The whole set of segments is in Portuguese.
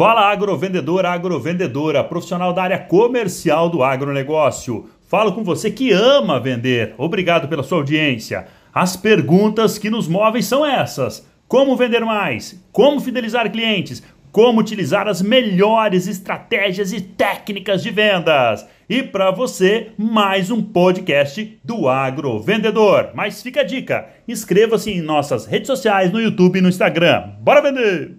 Fala agrovendedor, agrovendedora, profissional da área comercial do agronegócio. Falo com você que ama vender. Obrigado pela sua audiência. As perguntas que nos movem são essas: como vender mais? Como fidelizar clientes? Como utilizar as melhores estratégias e técnicas de vendas? E para você, mais um podcast do Agro Vendedor. Mas fica a dica: inscreva-se em nossas redes sociais, no YouTube e no Instagram. Bora vender!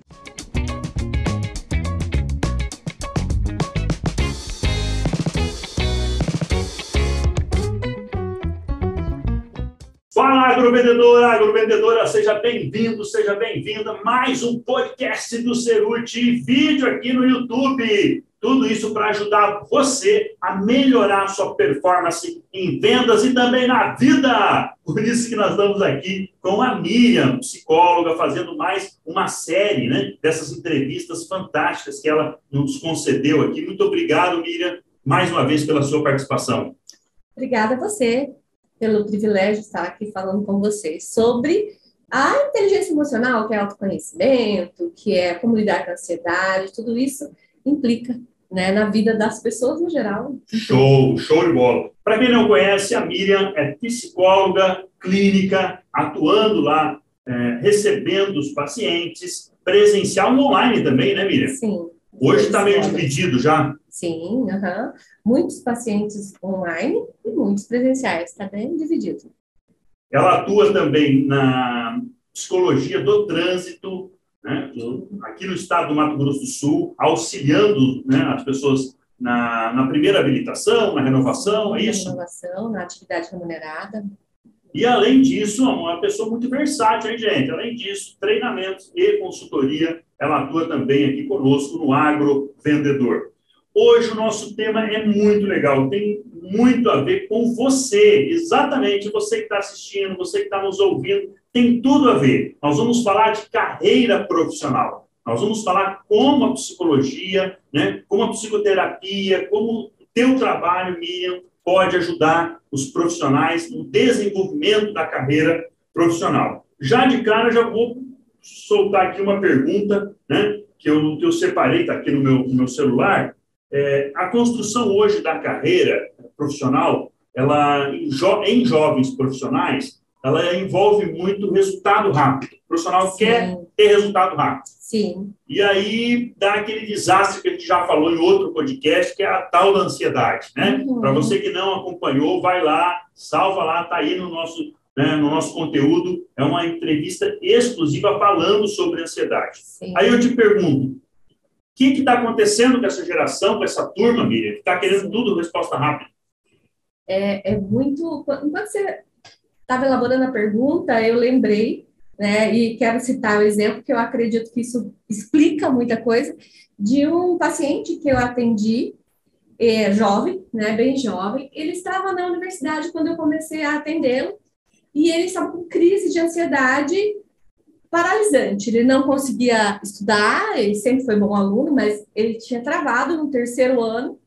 Agrovendedor, agrovendedora, seja bem-vindo, seja bem-vinda. Mais um podcast do Cerute, vídeo aqui no YouTube. Tudo isso para ajudar você a melhorar a sua performance em vendas e também na vida. Por isso que nós estamos aqui com a Miriam, psicóloga, fazendo mais uma série né, dessas entrevistas fantásticas que ela nos concedeu aqui. Muito obrigado, Miriam, mais uma vez pela sua participação. Obrigada a você pelo privilégio de estar aqui falando com vocês sobre a inteligência emocional, que é autoconhecimento, que é como lidar com a ansiedade, tudo isso implica né, na vida das pessoas no geral. Show, show de bola. Para quem não conhece, a Miriam é psicóloga clínica, atuando lá, é, recebendo os pacientes, presencial e online também, né, Miriam? Sim. Hoje está meio dividido já? Sim, uhum. muitos pacientes online e muitos presenciais, está bem dividido. Ela atua também na psicologia do trânsito, né, aqui no estado do Mato Grosso do Sul, auxiliando né, as pessoas na, na primeira habilitação, na renovação, é isso? Na renovação, na atividade remunerada. E, além disso, é uma pessoa muito versátil, hein, gente? Além disso, treinamentos e consultoria, ela atua também aqui conosco no Agro Vendedor. Hoje o nosso tema é muito legal, tem muito a ver com você, exatamente você que está assistindo, você que está nos ouvindo, tem tudo a ver. Nós vamos falar de carreira profissional. Nós vamos falar como a psicologia, né, como a psicoterapia, como o teu trabalho, Miriam, pode ajudar os profissionais no desenvolvimento da carreira profissional. Já de cara, já vou soltar aqui uma pergunta, né, que eu, que eu separei, está aqui no meu, no meu celular, é, a construção hoje da carreira profissional, ela em, jo em, jovens profissionais, ela envolve muito resultado rápido. Profissional Sim. quer ter resultado rápido. Sim. E aí dá aquele desastre que a gente já falou em outro podcast, que é a tal da ansiedade, né? Uhum. Para você que não acompanhou, vai lá, salva lá, tá aí no nosso né, no nosso conteúdo. É uma entrevista exclusiva falando sobre ansiedade. Sim. Aí eu te pergunto, o que está acontecendo com essa geração, com essa turma, Miriam, que está querendo tudo resposta rápida? É, é muito. Enquanto você estava elaborando a pergunta, eu lembrei, né, e quero citar o um exemplo, que eu acredito que isso explica muita coisa, de um paciente que eu atendi, é, jovem, né, bem jovem. Ele estava na universidade quando eu comecei a atendê-lo, e ele estava com crise de ansiedade paralisante. Ele não conseguia estudar, ele sempre foi bom aluno, mas ele tinha travado no terceiro ano,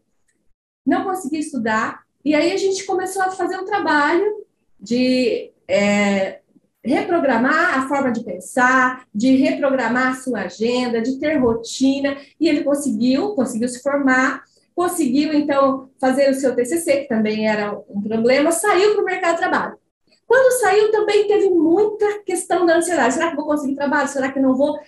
não conseguia estudar. E aí a gente começou a fazer um trabalho de é, reprogramar a forma de pensar, de reprogramar a sua agenda, de ter rotina. E ele conseguiu, conseguiu se formar, conseguiu então fazer o seu TCC, que também era um problema, saiu para o mercado de trabalho. Quando saiu, também teve muita questão da ansiedade. Será que vou conseguir trabalho? Será que não vou?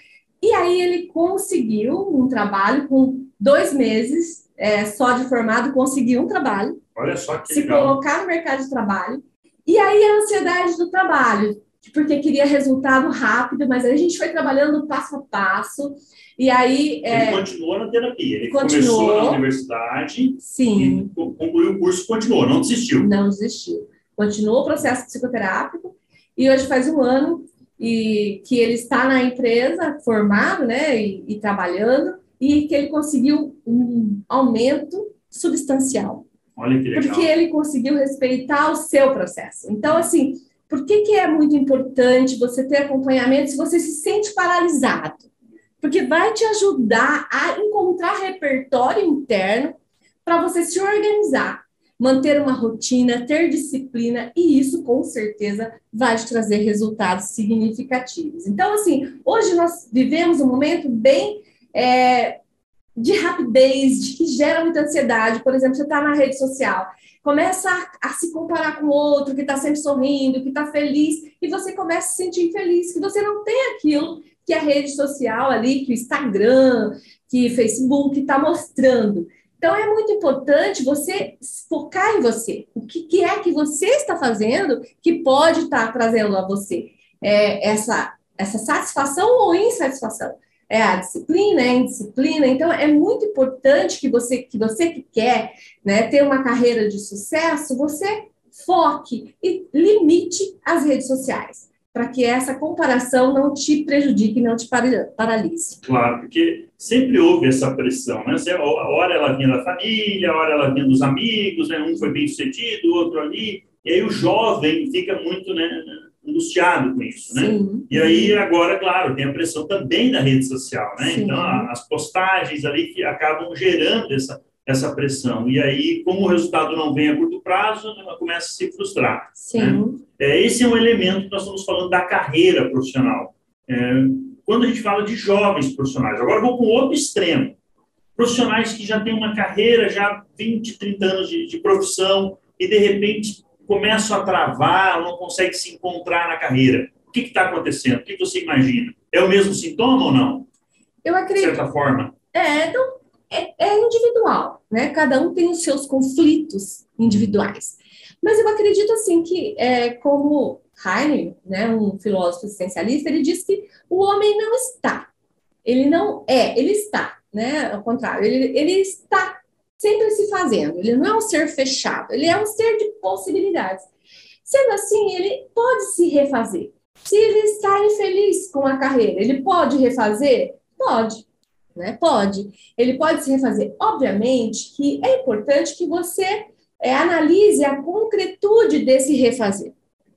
E aí ele conseguiu um trabalho com dois meses é, só de formado, conseguiu um trabalho. Olha só que Se legal. colocar no mercado de trabalho. E aí a ansiedade do trabalho, porque queria resultado rápido, mas aí a gente foi trabalhando passo a passo. E aí. Ele é, continuou na terapia. Ele continuou, começou na universidade. Sim. concluiu o curso, continuou, não desistiu. Não desistiu continuou o processo psicoterápico e hoje faz um ano e que ele está na empresa formado, né, e, e trabalhando e que ele conseguiu um aumento substancial. Olha que legal. Porque ele conseguiu respeitar o seu processo. Então, assim, por que, que é muito importante você ter acompanhamento se você se sente paralisado? Porque vai te ajudar a encontrar repertório interno para você se organizar manter uma rotina, ter disciplina, e isso com certeza vai te trazer resultados significativos. Então, assim, hoje nós vivemos um momento bem é, de rapidez, de que gera muita ansiedade. Por exemplo, você está na rede social, começa a, a, se comparar com o outro que está sempre sorrindo, que está feliz, e você começa a se sentir infeliz, que você não tem aquilo que a rede social ali, que o Instagram, que o Facebook está mostrando. Então, é muito importante você focar em você. O que, que é que você está fazendo que pode estar tá trazendo a você é, essa, essa satisfação ou insatisfação? É a disciplina, é a indisciplina. Então, é muito importante que você que, você que quer né, ter uma carreira de sucesso, você foque e limite as redes sociais para que essa comparação não te prejudique, não te paralise. Claro, porque sempre houve essa pressão, né? A hora ela vinha da família, a hora ela vinha dos amigos, né? um foi bem sucedido, o outro ali, e aí o jovem fica muito né, angustiado com isso, né? Sim. E aí agora, claro, tem a pressão também da rede social, né? Sim. Então as postagens ali que acabam gerando essa essa pressão. E aí, como o resultado não vem a curto prazo, ela começa a se frustrar. Sim. Né? É, esse é um elemento que nós estamos falando da carreira profissional. É, quando a gente fala de jovens profissionais, agora vou com outro extremo. Profissionais que já têm uma carreira, já 20, 30 anos de, de profissão, e de repente começam a travar, não conseguem se encontrar na carreira. O que está acontecendo? O que você imagina? É o mesmo sintoma ou não? Eu acredito. De certa forma. É, não, é, é individual, né? Cada um tem os seus conflitos individuais. Mas eu acredito assim que, é, como Heine, né, um filósofo existencialista, ele diz que o homem não está, ele não é, ele está, né? Ao contrário, ele, ele está sempre se fazendo. Ele não é um ser fechado, ele é um ser de possibilidades. Sendo assim, ele pode se refazer. Se ele está infeliz com a carreira, ele pode refazer? Pode né? Pode. Ele pode se refazer. Obviamente que é importante que você é, analise a concretude desse refazer.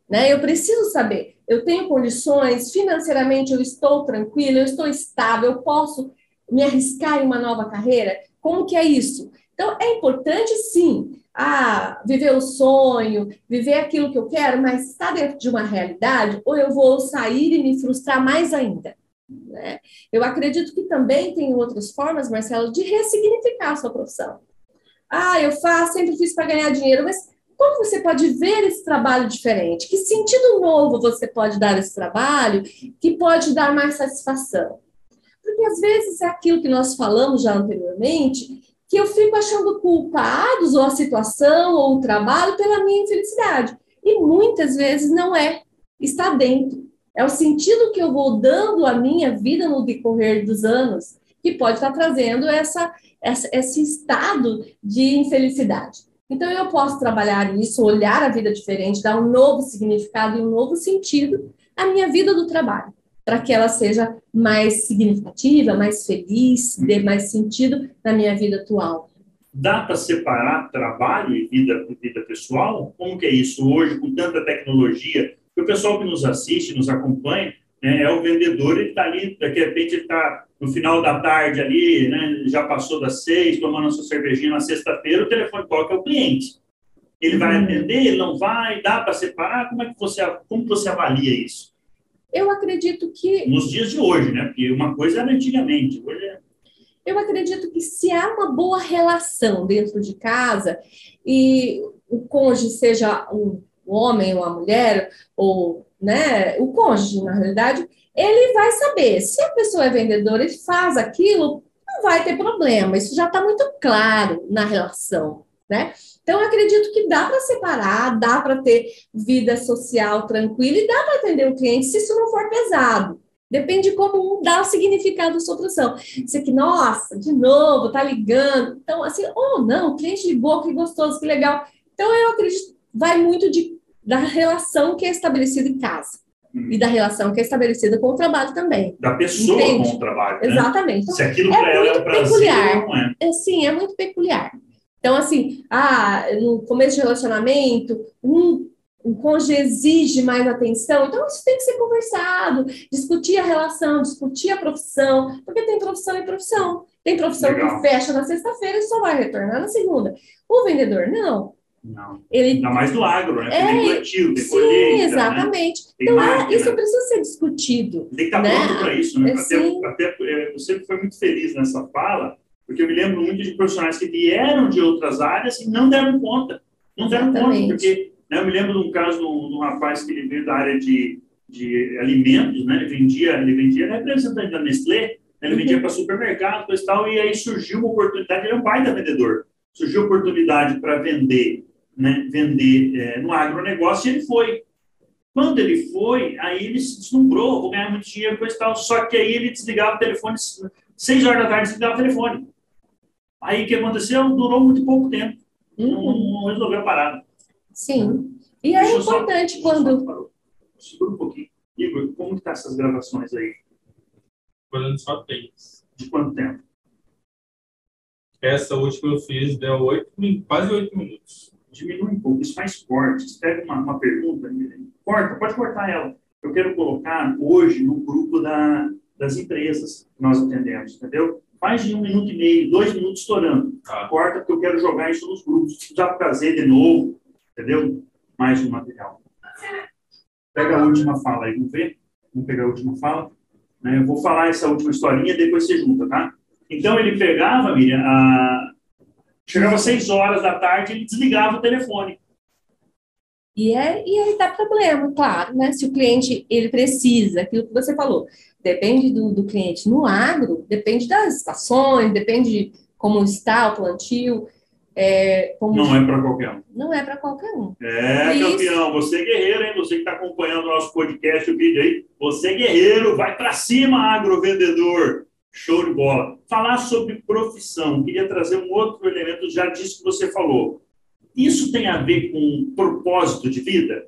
Né? Eu preciso saber, eu tenho condições, financeiramente eu estou tranquilo, eu estou estável, eu posso me arriscar em uma nova carreira? Como que é isso? Então, é importante, sim, ah, viver o sonho, viver aquilo que eu quero, mas está dentro de uma realidade, ou eu vou sair e me frustrar mais ainda. Né? Eu acredito que também tem outras formas, Marcelo, de ressignificar a sua profissão. Ah, eu faço, sempre fiz para ganhar dinheiro, mas como você pode ver esse trabalho diferente? Que sentido novo você pode dar a esse trabalho que pode dar mais satisfação? Porque às vezes é aquilo que nós falamos já anteriormente, que eu fico achando culpados ou a situação ou o trabalho pela minha infelicidade. E muitas vezes não é. Está dentro. É o sentido que eu vou dando à minha vida no decorrer dos anos que pode estar trazendo essa, essa, esse estado de infelicidade. Então, eu posso trabalhar isso, olhar a vida diferente, dar um novo significado e um novo sentido à minha vida do trabalho, para que ela seja mais significativa, mais feliz, dê mais sentido na minha vida atual. Dá para separar trabalho e vida, vida pessoal? Como que é isso hoje, com tanta tecnologia? o pessoal que nos assiste, nos acompanha, né, é o vendedor, ele está ali, daqui a repente ele está no final da tarde ali, né, já passou das seis, tomando a sua cervejinha na sexta-feira, o telefone toca é o cliente. Ele vai uhum. atender, ele não vai, dá para separar? Como é que você, como você avalia isso? Eu acredito que... Nos dias de hoje, né? Porque uma coisa era antigamente, hoje é... Eu acredito que se há uma boa relação dentro de casa e o cônjuge seja um homem ou a mulher, ou né, o cônjuge, na realidade, ele vai saber. Se a pessoa é vendedora e faz aquilo, não vai ter problema. Isso já está muito claro na relação, né? Então, acredito que dá para separar, dá para ter vida social tranquila e dá para atender o cliente se isso não for pesado. Depende de como um dá o significado da sua. Isso aqui, nossa, de novo, tá ligando. Então, assim, ou oh, não, o cliente ligou, que gostoso, que legal. Então, eu acredito, vai muito de da relação que é estabelecida em casa. Hum. E da relação que é estabelecida com o trabalho também. Da pessoa Entende? com o trabalho. Né? Exatamente. Se aquilo é para ela é prazer, peculiar. não é. é. Sim, é muito peculiar. Então, assim, ah, no começo de relacionamento, um, um cônjuge exige mais atenção, então isso tem que ser conversado, discutir a relação, discutir a profissão, porque tem profissão e profissão. Tem profissão Legal. que fecha na sexta-feira e só vai retornar na segunda. O vendedor, não. Não. Ele... Ainda mais do agro, né? É, tem plantio, tem sim, colheita, né? exatamente. Né? então, máquina. isso precisa ser discutido. Tem que estar né? pronto para isso, né? É, até, até, é, você foi muito feliz nessa fala, Porque eu me lembro muito de profissionais que vieram de outras áreas e não deram conta. Não deram Exatamente. conta, porque né, eu me lembro de um caso de um, rapaz que ele veio da área de, de alimentos, né? Ele vendia, ele vendia ele é representante da Nestlé, né, ele vendia Uhum. para supermercado, coisa e tal, e aí surgiu uma oportunidade, ele é um baita vendedor, surgiu oportunidade para vender, né, vender é, no agronegócio e ele foi. Quando ele foi, aí ele se deslumbrou, vou ganhar muito dinheiro, coisa e tal, só que aí ele desligava o telefone, seis horas da tarde desligava o telefone. Aí o que aconteceu? Durou muito pouco tempo, não, Uhum. não resolveu a parada. Sim. E é Deixa importante só- quando. parou. Segura um pouquinho. Igor, como estão essas gravações aí? Fazendo só três. De quanto tempo? Essa última eu fiz deu oito, min- quase oito minutos. Diminui um pouco, isso faz cortes. Pega uma, uma pergunta, corta, pode cortar ela. Eu quero colocar hoje no grupo da, das empresas que nós atendemos, entendeu? Faz de um minuto e meio, dois minutos estourando. Tá. Corta, porque eu quero jogar isso nos grupos. Já trazer de novo, entendeu? Mais um material. Pega a última fala aí, vamos ver? Vamos pegar a última fala. Né? Eu vou falar essa última historinha, depois você junta, tá? Então ele pegava, Miriam, a... chegava às seis horas da tarde, ele desligava o telefone. E, é, e aí dá problema, claro, né? Se o cliente ele precisa, aquilo que você falou, depende do, do cliente. No agro, depende das estações, depende de como está o plantio. É, como Não é para qualquer um. não é para qualquer um. É, Isso. campeão, você é guerreiro, hein? Você que está acompanhando o nosso podcast, o vídeo aí, você é guerreiro, vai para cima, agrovendedor. Show de bola. Falar sobre profissão, queria trazer um outro elemento, já disse que você falou. Isso tem a ver com propósito de vida?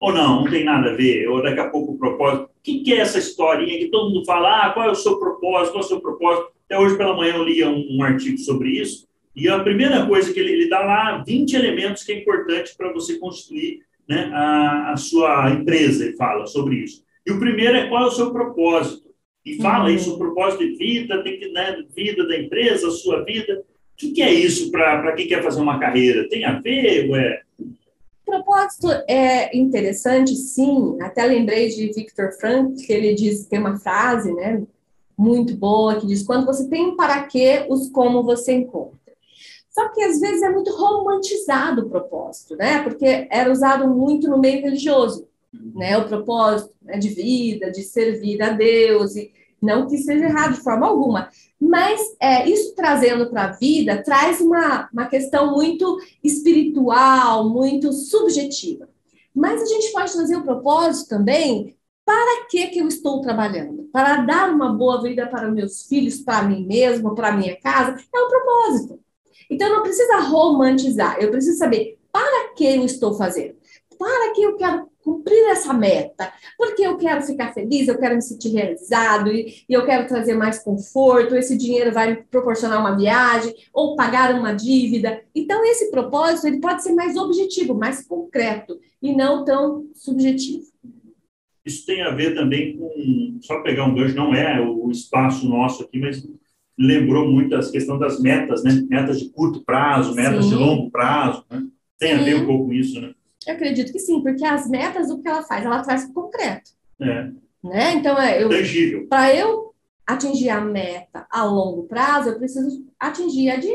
Ou não, não tem nada a ver? Ou daqui a pouco o propósito. O que, é essa historinha que todo mundo fala? Ah, qual é o seu propósito? Qual é o seu propósito? Até hoje pela manhã eu lia um, um artigo sobre isso. E a primeira coisa que ele, ele dá lá 20 elementos que é importante para você construir né, a, a sua empresa, ele fala sobre isso. E o primeiro é qual é o seu propósito. E fala Uhum. isso, o propósito de vida, tem que, né, vida da empresa, sua vida. O que, que é isso para quem quer fazer uma carreira? Tem a ver, ué? propósito é interessante, sim. Até lembrei de Viktor Frankl, que ele diz, tem uma frase, né, muito boa, que diz: quando você tem um para quê, os como você encontra. Só que às vezes é muito romantizado o propósito, né? Porque era usado muito no meio religioso, né? O propósito né, de vida, de servir a Deus, e não que seja errado de forma alguma. Mas é, isso trazendo para a vida traz uma, uma questão muito espiritual, muito subjetiva. Mas a gente pode trazer o propósito também para que, que eu estou trabalhando? Para dar uma boa vida para meus filhos, para mim mesmo, para minha casa? É um propósito. Então não precisa romantizar, eu preciso saber para que eu estou fazendo? Para que eu quero cumprir essa meta? Porque eu quero ficar feliz, eu quero me sentir realizado e, e eu quero trazer mais conforto, esse dinheiro vai me proporcionar uma viagem ou pagar uma dívida. Então esse propósito ele pode ser mais objetivo, mais concreto e não tão subjetivo. Isso tem a ver também com, só pegar um gancho, não é o espaço nosso aqui, mas lembrou muito a questão das metas, né? Metas de curto prazo, metas Sim. de longo prazo, né? Tem a ver Sim. um pouco com isso, né? Eu acredito que sim, porque as metas, o que ela faz? Ela traz concreto, É, né? Então, é, eu, para eu atingir a meta a longo prazo, eu preciso atingir a de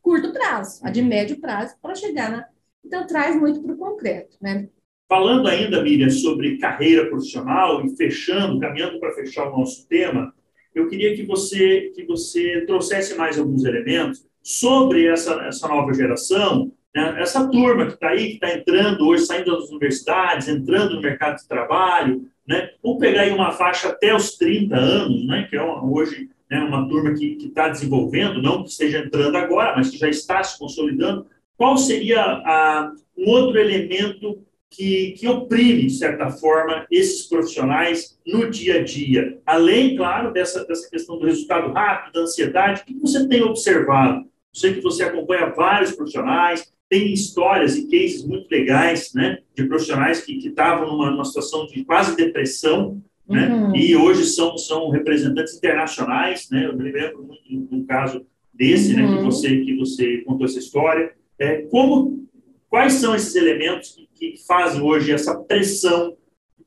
curto prazo, a de médio prazo, para chegar na. Então, traz muito para o concreto, né? Falando ainda, Miriam, sobre carreira profissional e fechando, caminhando para fechar o nosso tema, eu queria que você que você trouxesse mais alguns elementos sobre essa, essa nova geração, né? essa turma que está aí, que está entrando hoje, saindo das universidades, entrando no mercado de trabalho, né? Pegar aí uma faixa até os 30 anos, né? Que é uma, hoje né, uma turma que está desenvolvendo, não que esteja entrando agora, mas que já está se consolidando. Qual seria a, um outro elemento que, que oprime, de certa forma, esses profissionais no dia a dia? Além, claro, dessa, dessa questão do resultado rápido, da ansiedade, o que você tem observado? Sei que você acompanha vários profissionais, tem histórias e cases muito legais, né, de profissionais que estavam numa, numa situação de quase depressão, né, Uhum. e hoje são, são representantes internacionais, né, eu me lembro muito de um caso desse, né, que Uhum. você, que você contou essa história, é, como, quais são esses elementos que, que fazem hoje essa pressão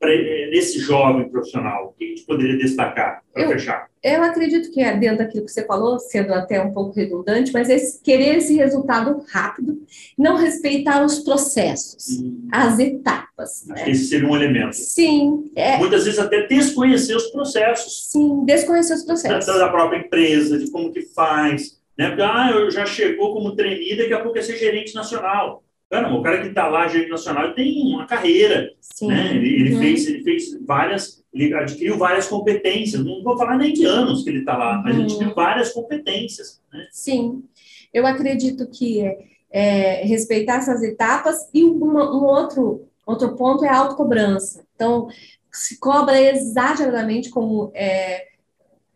nesse jovem profissional? O que a gente poderia destacar para fechar? Eu acredito que é dentro daquilo que você falou, sendo até um pouco redundante, mas esse, querer esse resultado rápido, não respeitar os processos, hum. as etapas. Né? Esse seria um elemento. Sim. É... Muitas vezes até desconhecer os processos. Sim, desconhecer os processos. Da, da própria empresa, de como que faz. Né? Porque, ah, eu já chegou como trainee, daqui a pouco é ser gerente nacional. Cara, o cara que está lá, gerente nacional, tem uma carreira. Sim. Né? Ele, ele uhum. fez, ele fez várias, ele adquiriu várias competências. Não vou falar nem de anos que ele está lá, mas ele uhum. adquiriu várias competências. Né? Sim. Eu acredito que é, é, respeitar essas etapas e uma, um outro, outro ponto é a autocobrança. Então, se cobra exageradamente como é,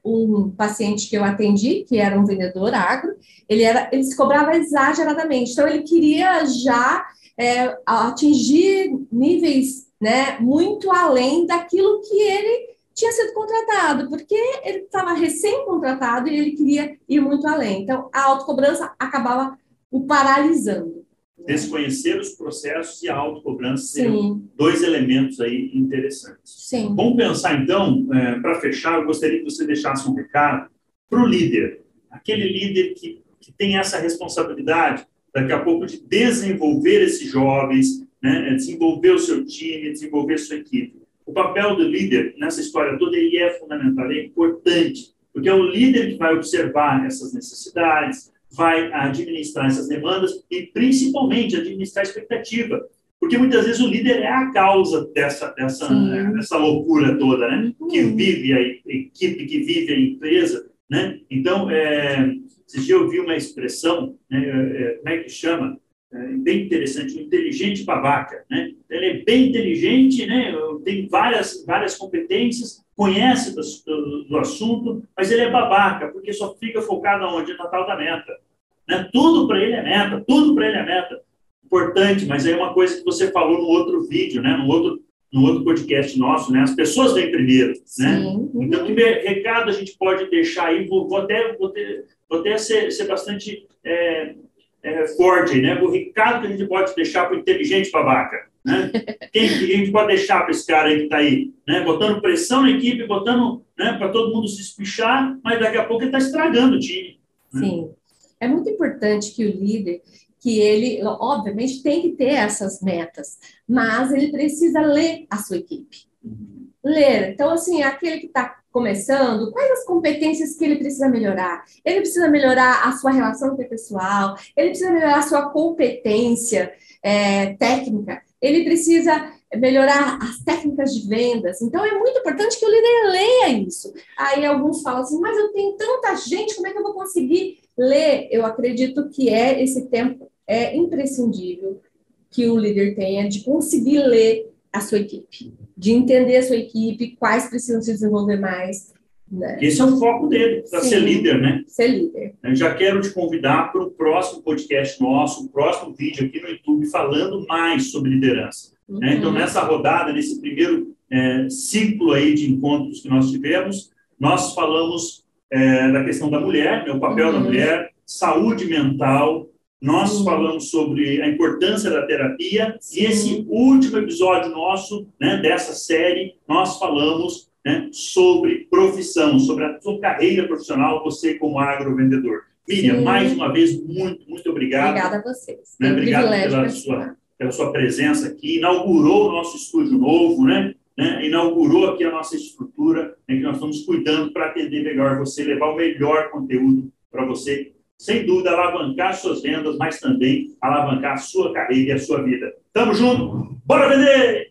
um paciente que eu atendi, que era um vendedor agro, ele, era, ele se cobrava exageradamente. Então, ele queria já é, atingir níveis né, muito além daquilo que ele tinha sido contratado, porque ele estava recém-contratado e ele queria ir muito além. Então, a autocobrança acabava o paralisando. Desconhecer os processos e a autocobrança seriam dois elementos aí interessantes. Sim. Vamos pensar, então, é, para fechar, eu gostaria que você deixasse um recado para o líder, aquele líder que, que tem essa responsabilidade, daqui a pouco, de desenvolver esses jovens, né, desenvolver o seu time, desenvolver a sua equipe. O papel do líder nessa história toda ele é fundamental, é importante, porque é o líder que vai observar essas necessidades, vai administrar essas demandas e, principalmente, administrar a expectativa. Porque muitas vezes o líder é a causa dessa, dessa, dessa loucura toda, né? Uhum. Que vive a equipe, que vive a empresa, né? Então, é, se já ouvi uma expressão, né, é, como é que chama? É, bem interessante, inteligente babaca, né? Ele é bem inteligente, né? Tem várias, várias competências, conhece do, do, do, assunto, mas ele é babaca, porque só fica focado onde? Na tal da meta. Né? Tudo para ele é meta, tudo para ele é meta. Importante, mas é uma coisa que você falou no outro vídeo, né? no, outro, no outro podcast nosso, né? As pessoas vêm primeiro, né? Então, que recado a gente pode deixar aí? Vou, vou até, vou ter, vou até ser, ser bastante é, é, forte, né? O recado que a gente pode deixar para o inteligente babaca. Né? Quem que a gente pode deixar para esse cara aí que está aí? Né? Botando pressão na equipe, botando né, para todo mundo se espichar, mas daqui a pouco ele está estragando o time. Né? Sim. É muito importante que o líder, que ele, obviamente, tem que ter essas metas, mas ele precisa ler a sua equipe. Ler. Então, assim, aquele que está começando, quais as competências que ele precisa melhorar? Ele precisa melhorar a sua relação interpessoal, ele precisa melhorar a sua competência é, técnica, ele precisa melhorar as técnicas de vendas. Então, é muito importante que o líder leia isso. Aí alguns falam assim, mas eu tenho tanta gente, como é que eu vou conseguir ler? Eu acredito que é esse tempo é imprescindível que o líder tenha de conseguir ler a sua equipe, de entender a sua equipe, quais precisam se desenvolver mais. Né? Esse é o foco dele, para ser líder, né? Ser líder. Eu já quero te convidar para o próximo podcast nosso, o próximo vídeo aqui no YouTube, falando mais sobre liderança. Né? Uhum. Né? Então, nessa rodada, nesse primeiro é, ciclo aí de encontros que nós tivemos, nós falamos é, da questão da mulher, né, o papel uhum. da mulher, saúde mental, nós falamos sobre a importância da terapia e esse último episódio nosso, né, dessa série, nós falamos né, sobre profissão, sobre a sua carreira profissional, você como agrovendedor. Miriam, Sim. mais uma vez, muito, muito obrigado. Obrigada a vocês. Né, obrigado pela sua, pela sua presença aqui. Inaugurou o nosso estúdio novo, né? né inaugurou aqui a nossa estrutura, né, que nós estamos cuidando para atender melhor você, levar o melhor conteúdo para você sem dúvida, alavancar suas vendas, mas também alavancar a sua carreira e a sua vida. Tamo junto? Bora vender!